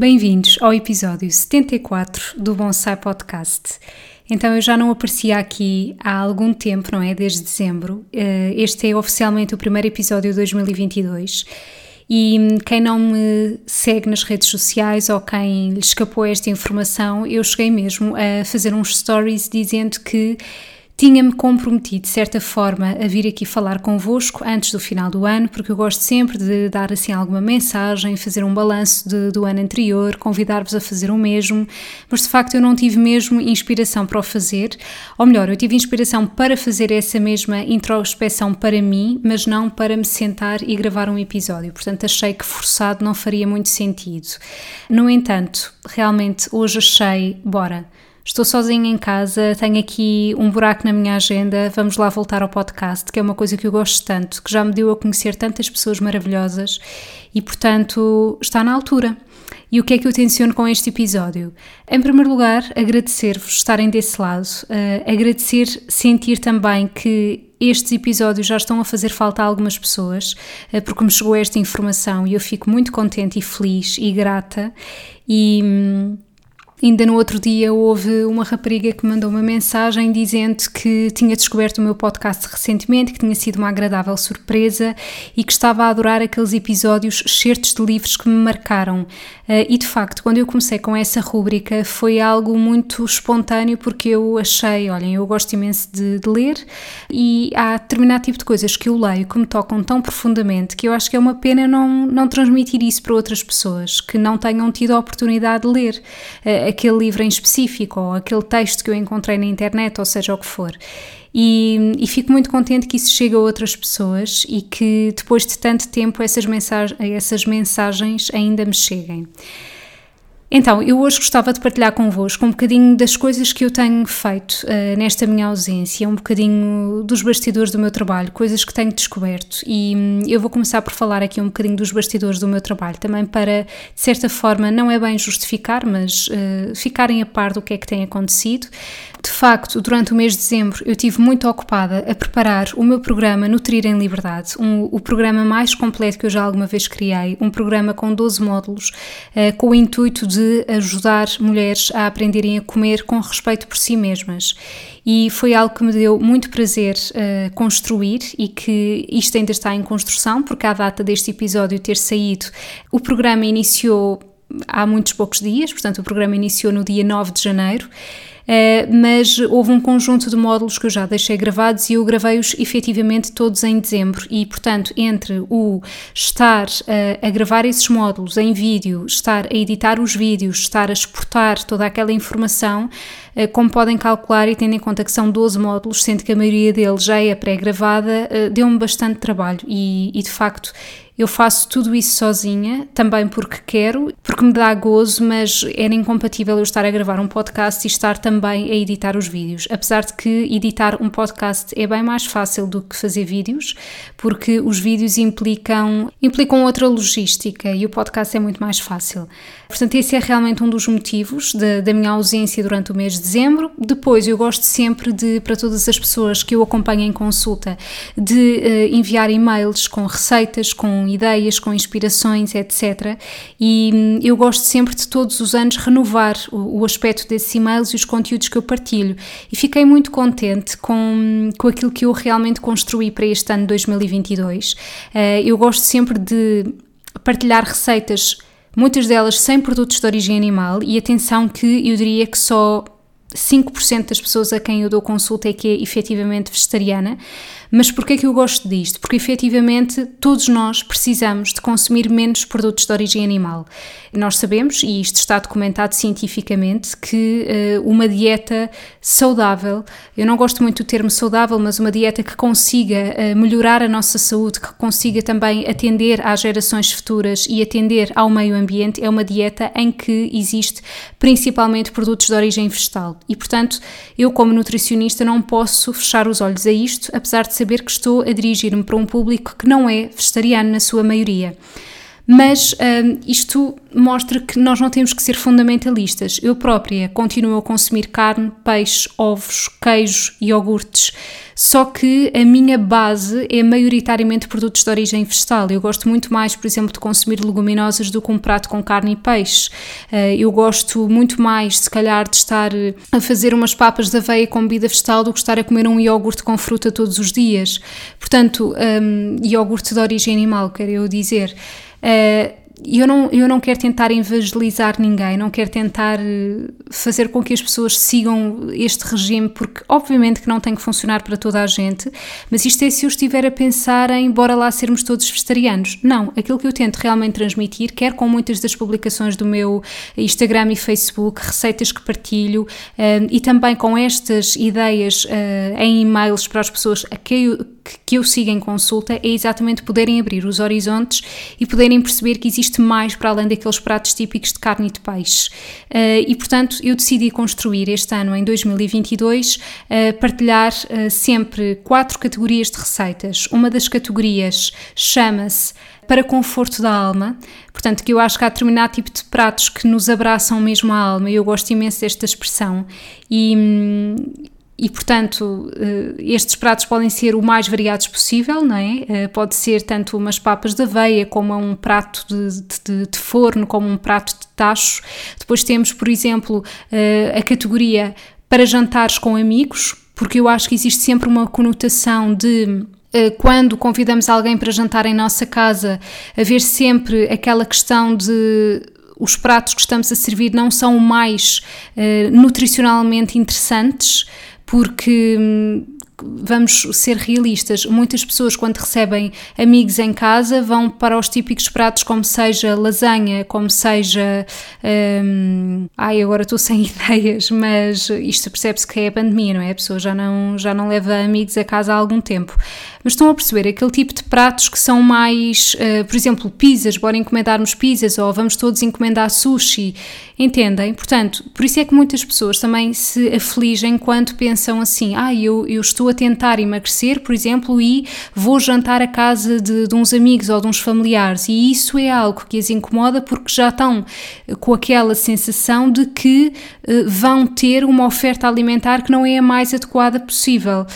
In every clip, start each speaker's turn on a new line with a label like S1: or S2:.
S1: Bem-vindos ao episódio 74 do Bonsai Podcast. Então, eu já não aparecia aqui há algum tempo, não é? Desde dezembro. Eh, este é oficialmente o primeiro episódio de 2022. E quem não me segue nas redes sociais ou quem lhe escapou esta informação, eu cheguei mesmo a fazer uns stories dizendo que tinha-me comprometido, de certa forma, a vir aqui falar convosco antes do final do ano, porque eu gosto sempre de dar assim alguma mensagem, fazer um balanço de, do ano anterior, convidar-vos a fazer o mesmo, mas de facto eu não tive mesmo inspiração para o fazer, ou melhor, eu tive inspiração para fazer essa mesma introspeção para mim, mas não para me sentar e gravar um episódio, portanto achei que forçado não faria muito sentido. No entanto, realmente hoje achei, bora Estou sozinha em casa, tenho aqui um buraco na minha agenda, vamos lá voltar ao podcast, que é uma coisa que eu gosto tanto, que já me deu a conhecer tantas pessoas maravilhosas e, portanto, está na altura. E o que é que eu tenciono com este episódio? Em primeiro lugar, agradecer-vos estarem desse lado, uh, agradecer, sentir também que estes episódios já estão a fazer falta a algumas pessoas, uh, porque me chegou esta informação e eu fico muito contente e feliz e grata. E. Hum, Ainda no outro dia houve uma rapariga que mandou uma mensagem dizendo que tinha descoberto o meu podcast recentemente, que tinha sido uma agradável surpresa e que estava a adorar aqueles episódios certos de livros que me marcaram. Uh, e de facto, quando eu comecei com essa rúbrica foi algo muito espontâneo porque eu achei, olhem, eu gosto imenso de, de ler e há determinado tipo de coisas que eu leio que me tocam tão profundamente que eu acho que é uma pena não, não transmitir isso para outras pessoas que não tenham tido a oportunidade de ler. Aquele livro em específico ou aquele texto que eu encontrei na internet, ou seja o que for. E, e, fico muito contente que isso chegue a outras pessoas e que depois de tanto tempo essas, mensag essas mensagens ainda me cheguem. Então, eu hoje gostava de partilhar convosco um bocadinho das coisas que eu tenho feito uh, nesta minha ausência, um bocadinho dos bastidores do meu trabalho, coisas que tenho descoberto. E um, eu vou começar por falar aqui um bocadinho dos bastidores do meu trabalho, também para, de certa forma, não é bem justificar, mas uh, ficarem a par do que é que tem acontecido. De facto, durante o mês de dezembro eu tive muito ocupada a preparar o meu programa Nutrir em Liberdade, um, o programa mais completo que eu já alguma vez criei, um programa com 12 módulos, uh, com o intuito de ajudar mulheres a aprenderem a comer com respeito por si mesmas. E foi algo que me deu muito prazer uh, construir e que isto ainda está em construção, porque à data deste episódio ter saído, o programa iniciou há muitos poucos dias, portanto, o programa iniciou no dia 9 de janeiro. Uh, mas houve um conjunto de módulos que eu já deixei gravados e eu gravei-os efetivamente todos em dezembro. E, portanto, entre o estar uh, a gravar esses módulos em vídeo, estar a editar os vídeos, estar a exportar toda aquela informação, uh, como podem calcular e tendo em conta que são 12 módulos, sendo que a maioria deles já é pré-gravada, deu-me bastante trabalho. E, e de facto eu faço tudo isso sozinha, também porque quero, porque me dá gozo, mas era incompatível eu estar a gravar um podcast e estar também a editar os vídeos. Apesar de que editar um podcast é bem mais fácil do que fazer vídeos, porque os vídeos implicam, implicam outra logística e o podcast é muito mais fácil. Portanto, esse é realmente um dos motivos da, da minha ausência durante o mês de dezembro. Depois, eu gosto sempre de, para todas as pessoas que eu acompanho em consulta, de uh, enviar e-mails com receitas, com ideias, com inspirações, etc. E hum, eu gosto sempre de todos os anos renovar o, o aspecto desses e-mails e os conteúdos que eu partilho. E fiquei muito contente com, com aquilo que eu realmente construí para este ano 2022. Uh, eh, eu gosto sempre de partilhar receitas muitas delas sem produtos de origem animal, e atenção que eu diria que só 5% das pessoas a quem eu dou consulta é que é efetivamente vegetariana. Mas porquê é que eu gosto disto? Porque efetivamente todos nós precisamos de consumir menos produtos de origem animal. Nós sabemos, e isto está documentado cientificamente, que uh, uma dieta saudável, eu não gosto muito do termo saudável, mas uma dieta que consiga uh, melhorar a nossa saúde, que consiga também atender às gerações futuras e atender ao meio ambiente, é uma dieta em que existe principalmente produtos de origem vegetal. E portanto, eu, como nutricionista, não posso fechar os olhos a isto, apesar de saber que estou a dirigir-me para um público que não é vegetariano na sua maioria. Mas um, isto mostra que nós não temos que ser fundamentalistas. Eu própria continuo a consumir carne, peixe, ovos, queijo, iogurtes, só que a minha base é maioritariamente produtos de origem vegetal. Eu gosto muito mais, por exemplo, de consumir leguminosas do que um prato com carne e peixe. Uh, eu gosto muito mais, se calhar, de estar a fazer umas papas de aveia com bebida vegetal do que estar a comer um iogurte com fruta todos os dias. Portanto, um, iogurte de origem animal, quero eu dizer. Uh, eu não, eu não quero tentar evangelizar ninguém, não quero tentar eh, fazer com que as pessoas sigam este regime, porque obviamente que não tem que funcionar para toda a gente, mas isto é se eu estiver a pensar em bora lá sermos todos vegetarianos. Não, aquilo que eu tento realmente transmitir, quer com muitas das publicações do meu Instagram e Facebook, receitas que partilho, um, e também com estas ideias em e-mails para as pessoas a que eu, que eu siga em consulta, é exatamente poderem abrir os horizontes e poderem perceber que existe existe mais para além daqueles pratos típicos de carne e de peixe. Uh, e, portanto, eu decidi construir este ano, em 2022, uh, eh, partilhar uh, sempre quatro categorias de receitas. Uma das categorias chama-se para conforto da alma, portanto, que eu acho que há determinado tipo de pratos que nos abraçam mesmo a alma, e eu gosto imenso desta expressão. E, hum, e, portanto, eh, estes pratos podem ser o mais variados possível, não é? Eh, pode ser tanto umas papas de aveia, como um prato de, de, de forno, como um prato de tacho. Depois temos, por exemplo, eh, a categoria para jantares com amigos, porque eu acho que existe sempre uma conotação de quando convidamos alguém para jantar em nossa casa, haver sempre aquela questão de os pratos que estamos a servir não são mais uh, nutricionalmente interessantes, porque hum, vamos ser realistas, muitas pessoas quando recebem amigos em casa vão para os típicos pratos como seja lasanha, como seja hum, ai agora estou sem ideias, mas isto percebe-se que é a pandemia, não é? A pessoa já não, já não leva amigos a casa há algum tempo mas estão a perceber aquele tipo de pratos que são mais, uh, por exemplo, pizzas, bora encomendarmos pizzas ou vamos todos encomendar sushi, entendem? Portanto, por isso é que muitas pessoas também se afligem quando pensam assim, ah, eu, eu estou a tentar emagrecer, por exemplo, e vou jantar a casa de, de uns amigos ou de uns familiares e isso é algo que as incomoda porque já estão com aquela sensação de que uh, vão ter uma oferta alimentar que não é a mais adequada possível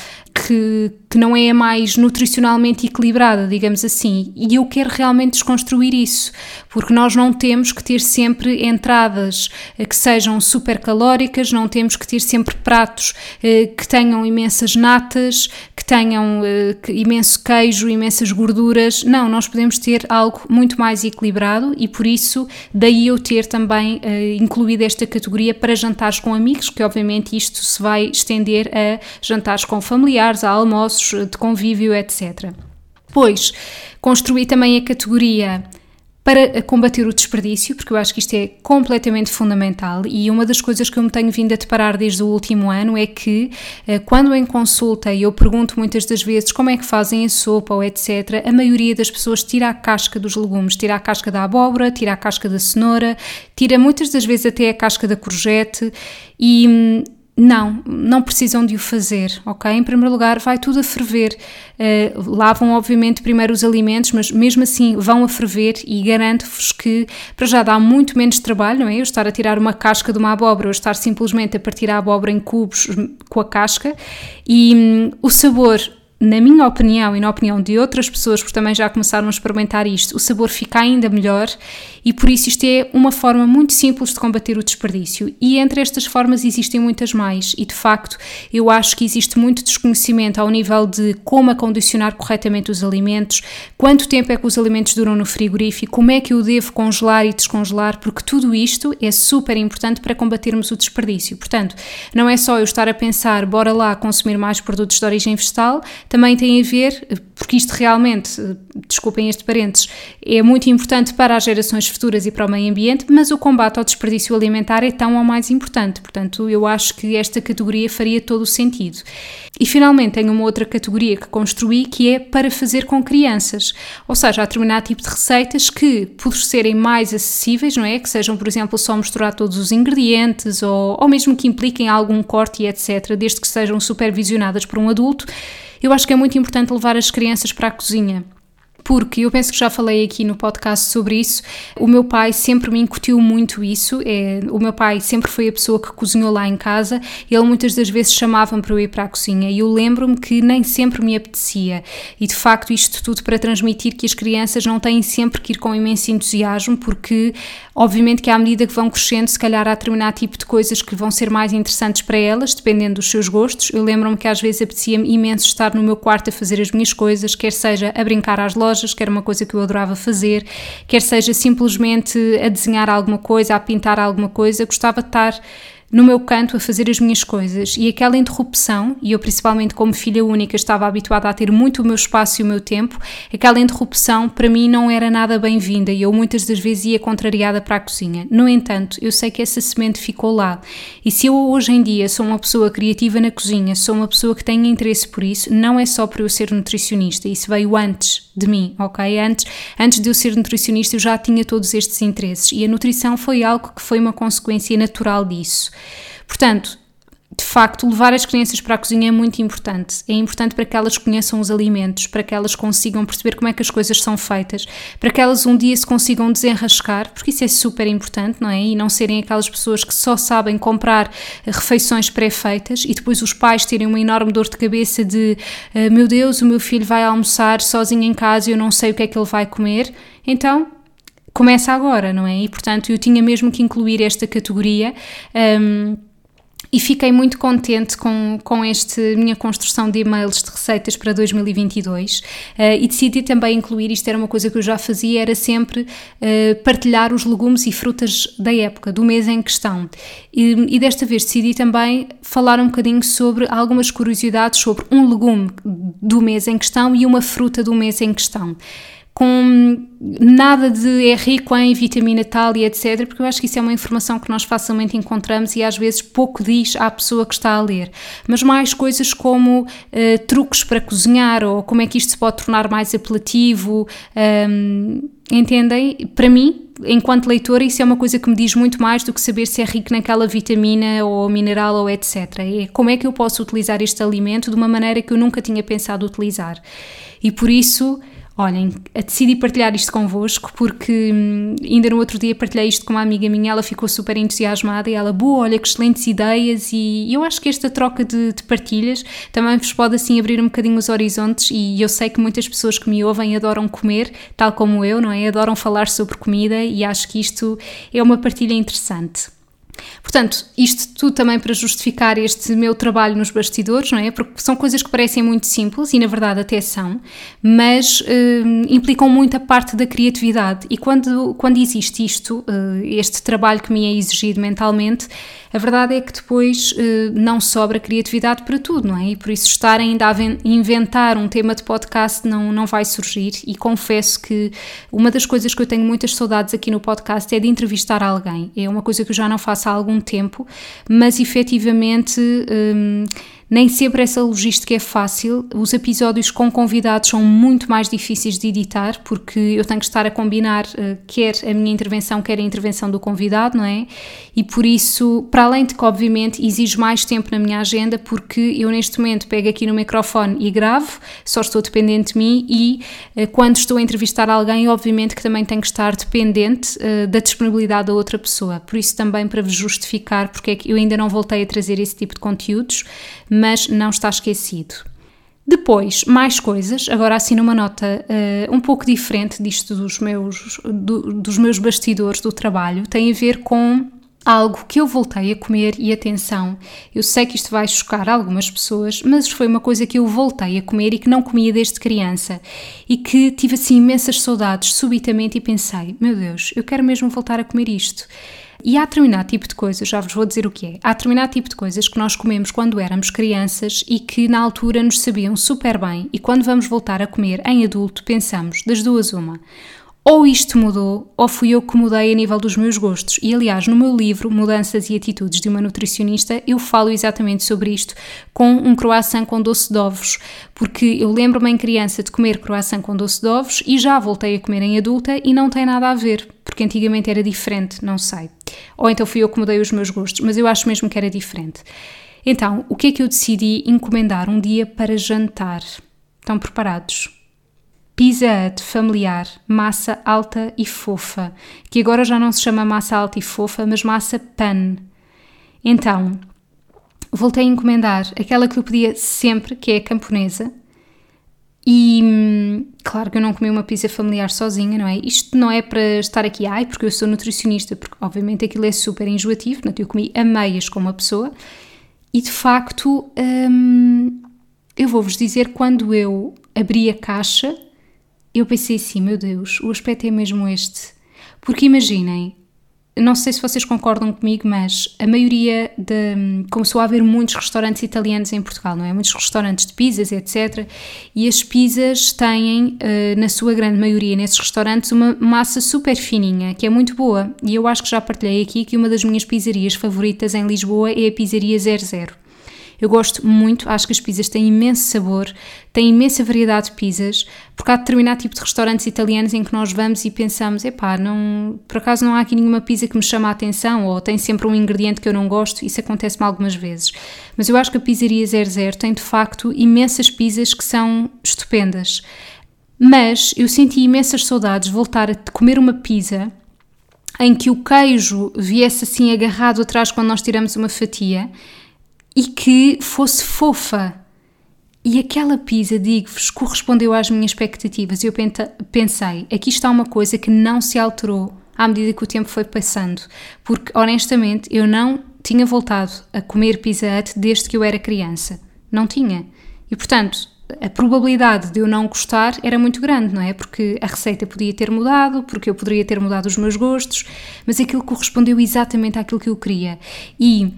S1: que, que não é a mais nutricionalmente equilibrada, digamos assim. E eu quero realmente desconstruir isso, porque nós não temos que ter sempre entradas eh, que sejam super calóricas, não temos que ter sempre pratos eh, que tenham imensas natas, que tenham eh, imenso queijo, imensas gorduras. Não, nós podemos ter algo muito mais equilibrado e por isso daí eu ter também incluído esta categoria para jantares com amigos, que obviamente isto se vai estender a jantares com familiares, a almoços de convívio, etc. Depois, construí também a categoria para combater o desperdício, porque eu acho que isto é completamente fundamental e uma das coisas que eu me tenho vindo a deparar desde o último ano é que eh, quando em consulta eu pergunto muitas das vezes como é que fazem a sopa ou etc, a maioria das pessoas tira a casca dos legumes, tira a casca da abóbora, tira a casca da cenoura, tira muitas das vezes até a casca da courgette e hum, não, não precisam de o fazer, ok? Em primeiro lugar, vai tudo a ferver. Uh, lavam, obviamente, primeiro os alimentos, mas mesmo assim vão a ferver e garanto-vos que para já dá muito menos trabalho, não é? Eu estar a tirar uma casca de uma abóbora ou estar simplesmente a partir a abóbora em cubos com a casca e hum, o sabor na minha opinião e na opinião de outras pessoas, porque também já começaram a experimentar isto, o sabor fica ainda melhor e por isso isto é uma forma muito simples de combater o desperdício. E entre estas formas existem muitas mais, e de facto eu acho que existe muito desconhecimento ao nível de como acondicionar corretamente os alimentos, quanto tempo é que os alimentos duram no frigorífico, como é que eu devo congelar e descongelar, porque tudo isto é super importante para combatermos o desperdício. Portanto, não é só eu estar a pensar, bora lá consumir mais produtos de origem vegetal também tem a ver, porque isto realmente, desculpem este parênteses, é muito importante para as gerações futuras e para o meio ambiente, mas o combate ao desperdício alimentar é tão ou mais importante. Portanto, eu acho que esta categoria faria todo o sentido. E finalmente tenho uma outra categoria que construí que é para fazer com crianças, ou seja, há determinado tipo de receitas que, por serem mais acessíveis, não é? Que sejam, por exemplo, só misturar todos os ingredientes ou, ou mesmo que impliquem algum corte e etc., desde que sejam supervisionadas por um adulto, eu acho que é muito importante levar as crianças para a cozinha porque eu penso que já falei aqui no podcast sobre isso. O meu pai sempre me incutiu muito isso. É, o meu pai sempre foi a pessoa que cozinhou lá em casa. Ele muitas das vezes chamava-me para eu ir para a cozinha e eu lembro-me que nem sempre me apetecia. E de facto, isto tudo para transmitir que as crianças não têm sempre que ir com imenso entusiasmo, porque obviamente que à medida que vão crescendo, se calhar há determinado tipo de coisas que vão ser mais interessantes para elas, dependendo dos seus gostos. Eu lembro-me que às vezes apetecia-me imenso estar no meu quarto a fazer as minhas coisas, quer seja a brincar às lojas lojas, que era uma coisa que eu adorava fazer, quer seja simplesmente a desenhar alguma coisa, a pintar alguma coisa, gostava de estar no meu canto a fazer as minhas coisas. E aquela interrupção, e eu principalmente como filha única estava habituada a ter muito o meu espaço e o meu tempo, aquela interrupção para mim não era nada bem-vinda e eu muitas das vezes ia contrariada para a cozinha. No entanto, eu sei que essa semente ficou lá. E se eu hoje em dia sou uma pessoa criativa na cozinha, sou uma pessoa que tem interesse por isso, não é só por eu ser nutricionista, isso veio antes de mim, ok? Antes, antes de eu ser nutricionista eu já tinha todos estes interesses e a nutrição foi algo que foi uma consequência natural disso. Portanto, de facto, levar as crianças para a cozinha é muito importante. É importante para que elas conheçam os alimentos, para que elas consigam perceber como é que as coisas são feitas, para que elas um dia se consigam desenrascar, porque isso é super importante, não é? E não serem aquelas pessoas que só sabem comprar refeições pré-feitas e depois os pais terem uma enorme dor de cabeça de ah, meu Deus, o meu filho vai almoçar sozinho em casa e eu não sei o que é que ele vai comer. Então, começa agora, não é? E portanto eu tinha mesmo que incluir esta categoria. Um, e fiquei muito contente com, com esta minha construção de e-mails de receitas para 2022 uh, e decidi também incluir, isto era uma coisa que eu já fazia, era sempre uh, partilhar os legumes e frutas da época, do mês em questão. E, e, desta vez decidi também falar um bocadinho sobre algumas curiosidades sobre um legume do mês em questão e uma fruta do mês em questão com nada de é rico em vitamina tal e etc, porque eu acho que isso é uma informação que nós facilmente encontramos e às vezes pouco diz à pessoa que está a ler. Mas mais coisas como uh, truques para cozinhar ou como é que isto se pode tornar mais apelativo, um, entendem? Para mim, enquanto leitora, isso é uma coisa que me diz muito mais do que saber se é rico naquela vitamina ou mineral ou etc. É como é que eu posso utilizar este alimento de uma maneira que eu nunca tinha pensado utilizar. E por isso Olhem, decidi partilhar isto convosco porque hum, ainda no outro dia partilhei isto com uma amiga minha, ela ficou super entusiasmada e ela, boa, olha que excelentes ideias e eu acho que esta troca de, de, partilhas também vos pode assim abrir um bocadinho os horizontes e eu sei que muitas pessoas que me ouvem adoram comer, tal como eu, não é? Adoram falar sobre comida e acho que isto é uma partilha interessante. Portanto, isto tudo também para justificar este meu trabalho nos bastidores, não é? Porque são coisas que parecem muito simples e na verdade até são, mas uh, implicam muita parte da criatividade. E quando, quando existe isto, uh, este trabalho que me é exigido mentalmente, a verdade é que depois uh, não sobra criatividade para tudo, não é? E por isso estar ainda a inventar um tema de podcast não, não vai surgir. E confesso que uma das coisas que eu tenho muitas saudades aqui no podcast é de entrevistar alguém. É uma coisa que eu já não faço há algum tempo, mas efetivamente. Um, nem sempre essa logística é fácil. Os episódios com convidados são muito mais difíceis de editar, porque eu tenho que estar a combinar uh, quer a minha intervenção, quer a intervenção do convidado, não é? E por isso, para além de que, obviamente, exige mais tempo na minha agenda, porque eu neste momento pego aqui no microfone e gravo, só estou dependente de mim e uh, quando estou a entrevistar alguém, obviamente que também tenho que estar dependente uh, da disponibilidade da outra pessoa. Por isso, também para vos justificar porque é que eu ainda não voltei a trazer esse tipo de conteúdos não está esquecido. Depois, mais coisas, agora assim numa nota uh, um pouco diferente disto dos meus, do, dos meus bastidores do trabalho, tem a ver com algo que eu voltei a comer e atenção, eu sei que isto vai chocar algumas pessoas, mas foi uma coisa que eu voltei a comer e que não comia desde criança e que tive assim imensas saudades subitamente e pensei, meu Deus, eu quero mesmo voltar a comer isto. E há determinado tipo de coisas, já vos vou dizer o que é, há determinado tipo de coisas que nós comemos quando éramos crianças e que na altura nos sabiam super bem. E quando vamos voltar a comer em adulto pensamos das duas uma ou isto mudou, ou fui eu que mudei a nível dos meus gostos. E aliás, no meu livro Mudanças e Atitudes de uma Nutricionista, eu falo exatamente sobre isto com um croissant com doce de ovos, porque eu lembro-me em criança de comer croissant com doce de ovos e já voltei a comer em adulta e não tem nada a ver, porque antigamente era diferente, não sei. Ou então fui eu que mudei os meus gostos, mas eu acho mesmo que era diferente. Então, o que é que eu decidi encomendar um dia para jantar? Estão preparados? Pizza familiar, massa alta e fofa, que agora já não se chama massa alta e fofa, mas massa pan. Então, voltei a encomendar aquela que eu pedia sempre, que é a camponesa. E hum, claro que eu não comi uma pizza familiar sozinha, não é? Isto não é para estar aqui, ai, porque eu sou nutricionista, porque obviamente aquilo é super enjoativo, portanto eu comi a meias com uma pessoa e de facto hum, eu vou-vos dizer quando eu abri a caixa eu pensei assim, meu Deus, o aspecto é mesmo este. Porque imaginem, não sei se vocês concordam comigo, mas a maioria de. começou a haver muitos restaurantes italianos em Portugal, não é? Muitos restaurantes de pizzas, etc. E as pizzas têm, eh, na sua grande maioria, nesses restaurantes, uma massa super fininha, que é muito boa. E eu acho que já partilhei aqui que uma das minhas pizzarias favoritas em Lisboa é a Pizzaria 00. Eu gosto muito, acho que as pizzas têm imenso sabor, têm imensa variedade de pizzas, porque há determinado tipo de restaurantes italianos em que nós vamos e pensamos, epá, não, por acaso não há aqui nenhuma pizza que me chama a atenção, ou tem sempre um ingrediente que eu não gosto, isso acontece-me algumas vezes. Mas eu acho que a Pizzaria 00 tem de facto imensas pizzas que são estupendas. Mas eu senti imensas saudades de voltar a comer uma pizza em que o queijo viesse assim agarrado atrás quando nós tiramos uma fatia e que fosse fofa. E aquela pizza, digo-vos, correspondeu às minhas expectativas. Eu pensei, aqui está uma coisa que não se alterou à medida que o tempo foi passando, porque honestamente eu não tinha voltado a comer pizza hut desde que eu era criança. Não tinha. E portanto, a probabilidade de eu não gostar era muito grande, não é? Porque a receita podia ter mudado, porque eu poderia ter mudado os meus gostos, mas aquilo correspondeu exatamente àquilo que eu queria. E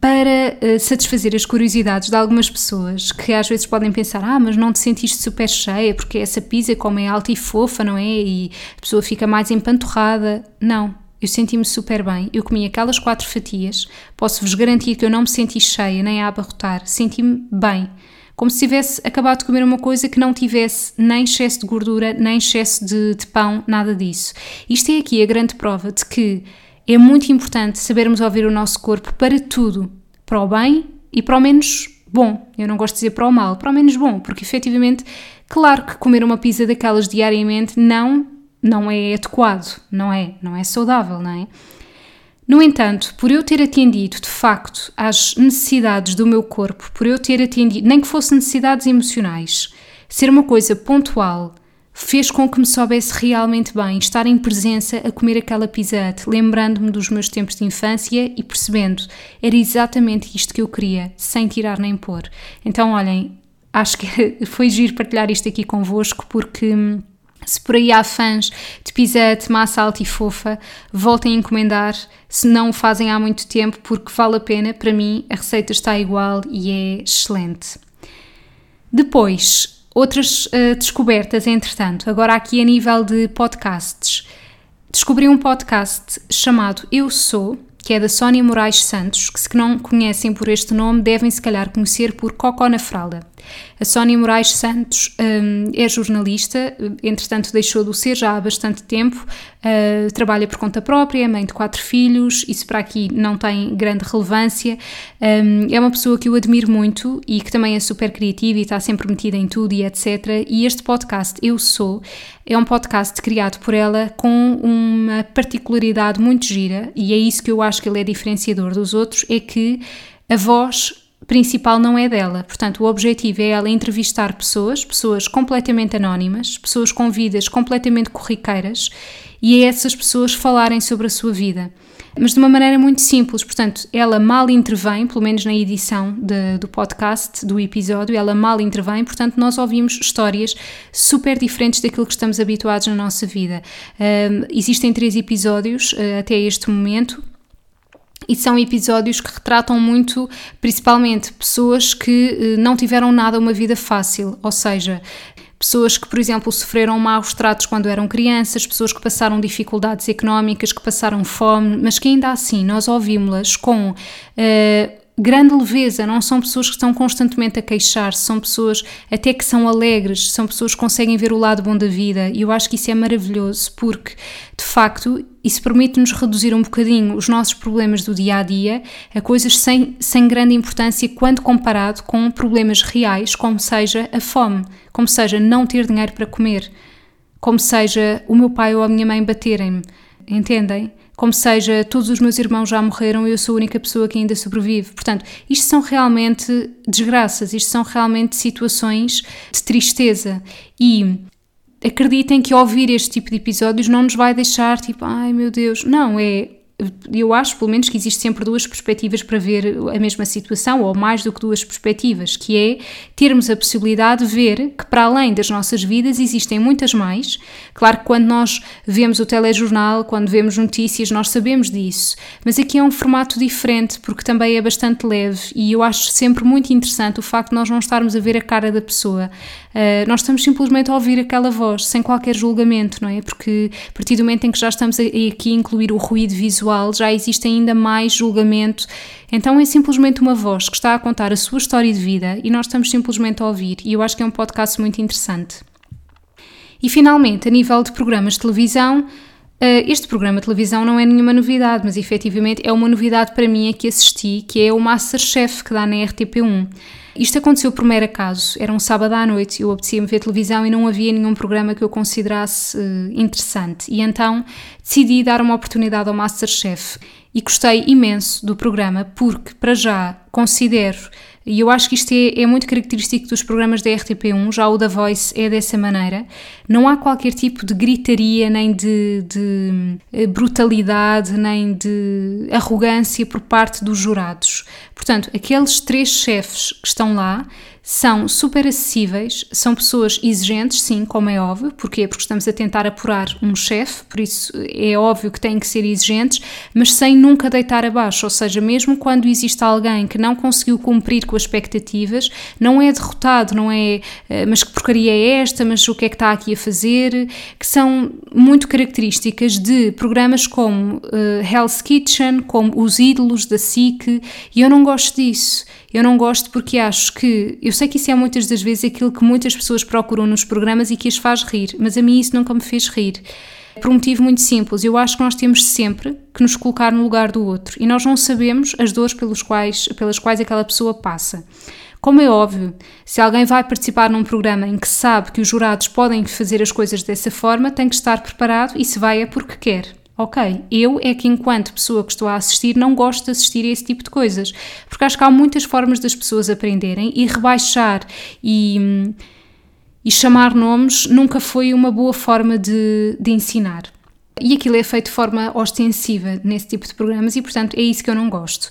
S1: para uh, satisfazer as curiosidades de algumas pessoas que às vezes podem pensar: ah, mas não te sentiste super cheia porque essa pizza, como é alta e fofa, não é? E a pessoa fica mais empanturrada. Não, eu senti-me super bem. Eu comi aquelas quatro fatias. Posso-vos garantir que eu não me senti cheia nem a abarrotar. Senti-me bem. Como se tivesse acabado de comer uma coisa que não tivesse nem excesso de gordura, nem excesso de, de pão, nada disso. Isto é aqui a grande prova de que é muito importante sabermos ouvir o nosso corpo para tudo, para o bem e para o menos bom. Eu não gosto de dizer para o mal, para o menos bom, porque efetivamente, claro que comer uma pizza daquelas diariamente não não é adequado, não é, não é saudável, não é? No entanto, por eu ter atendido de facto às necessidades do meu corpo, por eu ter atendido, nem que fossem necessidades emocionais, ser uma coisa pontual, fez com que me soubesse realmente bem estar em presença a comer aquela pizza lembrando-me dos meus tempos de infância e percebendo era exatamente isto que eu queria, sem tirar nem pôr. Então, olhem, acho que foi giro partilhar isto aqui convosco porque hum, se por aí há fãs de pizza massa alta e fofa, voltem a encomendar se não o fazem há muito tempo porque vale a pena, para mim a receita está igual e é excelente. Depois, Outras uh, descobertas, entretanto, agora aqui a nível de podcasts. Descobri um podcast chamado Eu Sou, que é da Sónia Moraes Santos, que se não conhecem por este nome devem se calhar conhecer por Cocó na Fralda. A Sónia Moraes Santos um, é jornalista, entretanto deixou de ser já há bastante tempo, uh, trabalha por conta própria, mãe de quatro filhos, isso para aqui não tem grande relevância. Um, é uma pessoa que eu admiro muito e que também é super criativa e está sempre metida em tudo e etc. E este podcast, Eu Sou, é um podcast criado por ela com uma particularidade muito gira e é isso que eu acho que ele é diferenciador dos outros, é que a voz principal não é dela. Portanto, o objetivo é ela entrevistar pessoas, pessoas completamente anónimas, pessoas com vidas completamente corriqueiras, e a essas pessoas falarem sobre a sua vida. Mas de uma maneira muito simples, portanto, ela mal intervém, pelo menos na edição de, do podcast, do episódio, ela mal intervém, portanto, nós ouvimos histórias super diferentes daquilo que estamos habituados na nossa vida. Existem três episódios uh, até este momento, e são episódios que retratam muito, principalmente, pessoas que não tiveram nada uma vida fácil, ou seja, pessoas que, por exemplo, sofreram maus tratos quando eram crianças, pessoas que passaram dificuldades económicas, que passaram fome, mas que ainda assim nós ouvimos-las com uh, grande leveza, não são pessoas que estão constantemente a queixar-se, são pessoas até que são alegres, são pessoas que conseguem ver o lado bom da vida e eu acho que isso é maravilhoso porque, de facto, isso permite-nos reduzir um bocadinho os nossos problemas do dia a dia a coisas sem, sem grande importância quando comparado com problemas reais, como seja a fome, como seja não ter dinheiro para comer, como seja o meu pai ou a minha mãe baterem-me. Entendem? Como seja, todos os meus irmãos já morreram e eu sou a única pessoa que ainda sobrevive. Portanto, isto são realmente desgraças, isto são realmente situações de tristeza. E acreditem que ouvir este tipo de episódios não nos vai deixar tipo, ai meu Deus, não, é eu acho, pelo menos, que existe sempre duas perspectivas para ver a mesma situação, ou mais do que duas perspectivas, que é termos a possibilidade de ver que, para além das nossas vidas, existem muitas mais. Claro que quando nós vemos o telejornal, quando vemos notícias, nós sabemos disso, mas aqui é um formato diferente, porque também é bastante leve, e eu acho sempre muito interessante o facto de nós não estarmos a ver a cara da pessoa. Uh, nós estamos simplesmente a ouvir aquela voz, sem qualquer julgamento, não é? Porque a partir do momento em que já estamos aqui a incluir o ruído visual, já existe ainda mais julgamento. Então é simplesmente uma voz que está a contar a sua história de vida e nós estamos simplesmente a ouvir. E eu acho que é um podcast muito interessante. E finalmente, a nível de programas de televisão, este programa de televisão não é nenhuma novidade, mas efetivamente é uma novidade para mim a que assisti, que é o Masterchef que dá na RTP1. Isto aconteceu por mero acaso, era um sábado à noite, eu apetecia-me ver televisão e não havia nenhum programa que eu considerasse uh, interessante. E então decidi dar uma oportunidade ao Masterchef. E gostei imenso do programa porque, para já, considero e eu acho que isto é, é, muito característico dos programas da RTP1, já o da Voice é dessa maneira. Não há qualquer tipo de gritaria, nem de, de eh, brutalidade, nem de arrogância por parte dos jurados. Portanto, aqueles três chefes que estão lá são super acessíveis, são pessoas exigentes, sim, como é óbvio. Porquê? Porque estamos a tentar apurar um chefe, por isso é óbvio que têm que ser exigentes, mas sem nunca deitar abaixo. Ou seja, mesmo quando existe alguém que não conseguiu cumprir com as expectativas, não é derrotado, não é eh, mas que porcaria é esta, mas o que é que está aqui a fazer, que são muito características de programas como uh, Hell's Kitchen, como Os Ídolos da SIC, e eu não gosto disso. Eu não gosto porque acho que. Eu sei que isso é muitas das vezes aquilo que muitas pessoas procuram nos programas e que as faz rir, mas a mim isso nunca me fez rir. Por um motivo muito simples, eu acho que nós temos sempre que nos colocar no lugar do outro e nós não sabemos as dores pelos quais, pelas quais aquela pessoa passa. Como é óbvio, se alguém vai participar num programa em que sabe que os jurados podem fazer as coisas dessa forma, tem que estar preparado e se vai é porque quer ok, eu é que enquanto pessoa que estou a assistir não gosto de assistir a esse tipo de coisas, porque acho que há muitas formas das pessoas aprenderem e rebaixar e, e chamar nomes nunca foi uma boa forma de, de ensinar. E aquilo é feito de forma ostensiva nesse tipo de programas e, portanto, é isso que eu não gosto.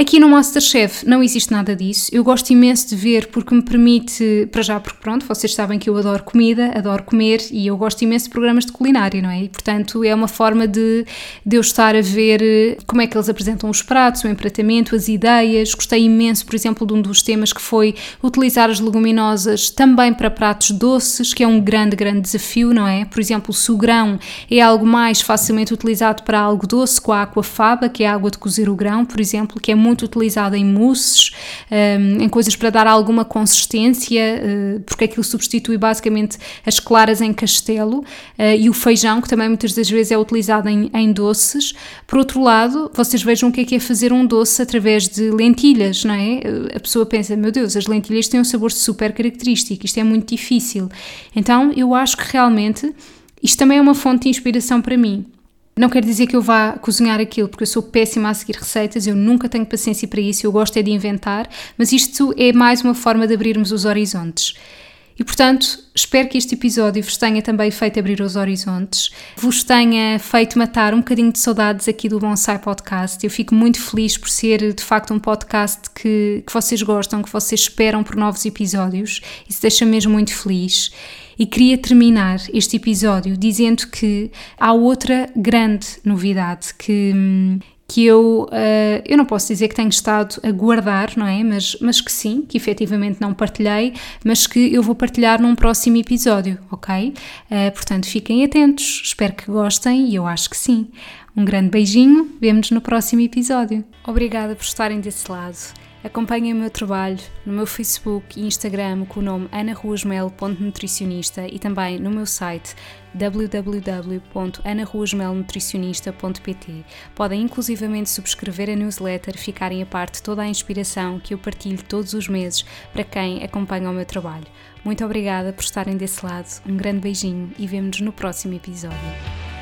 S1: Aqui no Masterchef não existe nada disso. Eu gosto imenso de ver porque me permite, para já, porque pronto, vocês sabem que eu adoro comida, adoro comer e eu gosto imenso de programas de culinária, não é? E portanto é uma forma de, de eu estar a ver eh, como é que eles apresentam os pratos, o empratamento, as ideias. Gostei imenso, por exemplo, de um dos temas que foi utilizar as leguminosas também para pratos doces, que é um grande, grande desafio, não é? Por exemplo, o grão é algo mais facilmente utilizado para algo doce com a aquafaba, que é a água de cozer o grão, por exemplo, que é muito muito utilizado em mousses, um, em coisas para dar alguma consistência, uh, porque aquilo substitui basicamente as claras em castelo uh, e o feijão, que também muitas das vezes é utilizado em, em, doces. Por outro lado, vocês vejam o que é que é fazer um doce através de lentilhas, não é? A pessoa pensa, meu Deus, as lentilhas têm um sabor super característico, isto é muito difícil. Então, eu acho que realmente isto também é uma fonte de inspiração para mim. Não quer dizer que eu vá cozinhar aquilo, porque eu sou péssima a seguir receitas, eu nunca tenho paciência para isso, eu gosto é de inventar, mas isto é mais uma forma de abrirmos os horizontes. E portanto, espero que este episódio vos tenha também feito abrir os horizontes, vos tenha feito matar um bocadinho de saudades aqui do Bonsai Podcast. Eu fico muito feliz por ser de facto um podcast que, que vocês gostam, que vocês esperam por novos episódios. Isso deixa mesmo muito feliz. E queria terminar este episódio dizendo que há outra grande novidade que que eu, uh, eu não posso dizer que tenho estado a guardar, não é? Mas, mas que sim, que efetivamente não partilhei, mas que eu vou partilhar num próximo episódio, ok? Uh, portanto, fiquem atentos, espero que gostem e eu acho que sim. Um grande beijinho, vemo-nos no próximo episódio. Obrigada por estarem desse lado. Acompanhem o meu trabalho no meu Facebook e Instagram com o nome anaruasmel.nutricionista e também no meu site www.anaruasmelnutricionista.pt. Podem inclusivamente subscrever a newsletter e ficarem a parte toda a inspiração que eu partilho todos os meses para quem acompanha o meu trabalho. Muito obrigada por estarem desse lado, um grande beijinho e vemo-nos no próximo episódio.